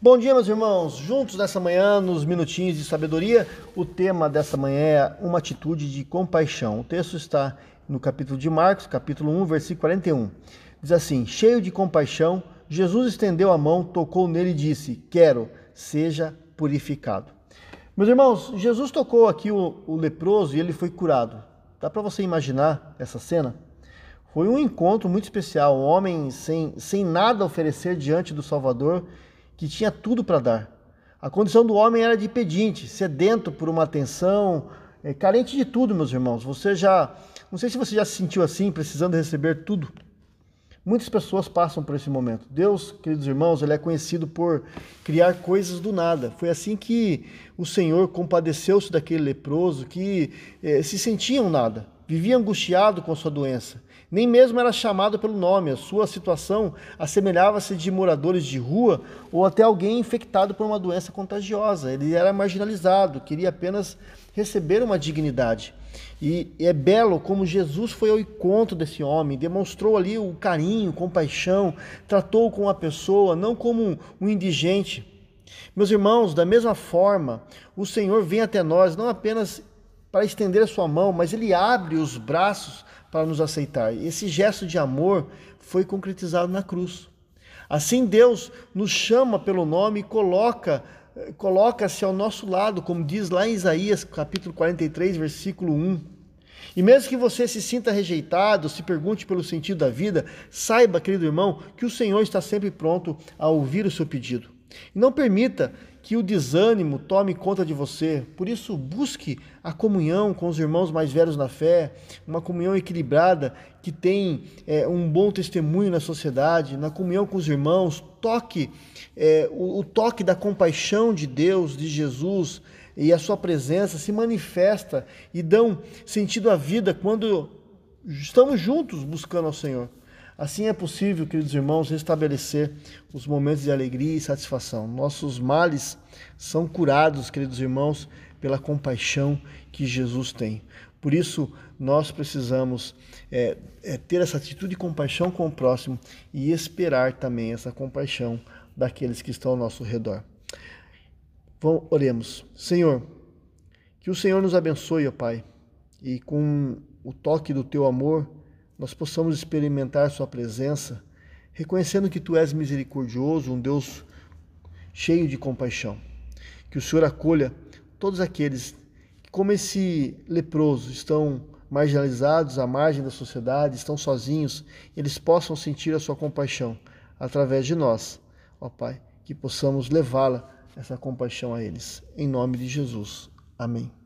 Bom dia, meus irmãos. Juntos nessa manhã, nos minutinhos de sabedoria, o tema dessa manhã é uma atitude de compaixão. O texto está no capítulo de Marcos, capítulo 1, versículo 41. Diz assim: Cheio de compaixão, Jesus estendeu a mão, tocou nele e disse: Quero, seja purificado. Meus irmãos, Jesus tocou aqui o, o leproso e ele foi curado. Dá para você imaginar essa cena? Foi um encontro muito especial. Um homem sem, sem nada a oferecer diante do Salvador que tinha tudo para dar. A condição do homem era de pedinte, sedento por uma atenção, é, carente de tudo, meus irmãos. Você já, não sei se você já se sentiu assim, precisando receber tudo. Muitas pessoas passam por esse momento. Deus, queridos irmãos, ele é conhecido por criar coisas do nada. Foi assim que o Senhor compadeceu-se daquele leproso que eh, se sentia um nada, vivia angustiado com sua doença nem mesmo era chamado pelo nome. A sua situação assemelhava-se de moradores de rua ou até alguém infectado por uma doença contagiosa. Ele era marginalizado, queria apenas receber uma dignidade. E é belo como Jesus foi ao encontro desse homem, demonstrou ali o carinho, compaixão, tratou com a pessoa não como um indigente. Meus irmãos, da mesma forma, o Senhor vem até nós não apenas para estender a sua mão, mas ele abre os braços para nos aceitar. Esse gesto de amor foi concretizado na cruz. Assim Deus nos chama pelo nome e coloca coloca-se ao nosso lado, como diz lá em Isaías, capítulo 43, versículo 1. E mesmo que você se sinta rejeitado, se pergunte pelo sentido da vida, saiba, querido irmão, que o Senhor está sempre pronto a ouvir o seu pedido. Não permita que o desânimo tome conta de você. Por isso, busque a comunhão com os irmãos mais velhos na fé, uma comunhão equilibrada que tem é, um bom testemunho na sociedade, na comunhão com os irmãos. Toque é, o, o toque da compaixão de Deus, de Jesus e a sua presença se manifesta e dão sentido à vida quando estamos juntos buscando ao Senhor. Assim é possível, queridos irmãos, restabelecer os momentos de alegria e satisfação. Nossos males são curados, queridos irmãos, pela compaixão que Jesus tem. Por isso, nós precisamos é, é, ter essa atitude de compaixão com o próximo e esperar também essa compaixão daqueles que estão ao nosso redor. Vamos, oremos. Senhor, que o Senhor nos abençoe, ó Pai, e com o toque do teu amor, nós possamos experimentar Sua presença, reconhecendo que Tu és misericordioso, um Deus cheio de compaixão. Que o Senhor acolha todos aqueles que, como esse leproso, estão marginalizados à margem da sociedade, estão sozinhos, eles possam sentir a Sua compaixão através de nós, ó Pai, que possamos levá-la, essa compaixão a eles. Em nome de Jesus. Amém.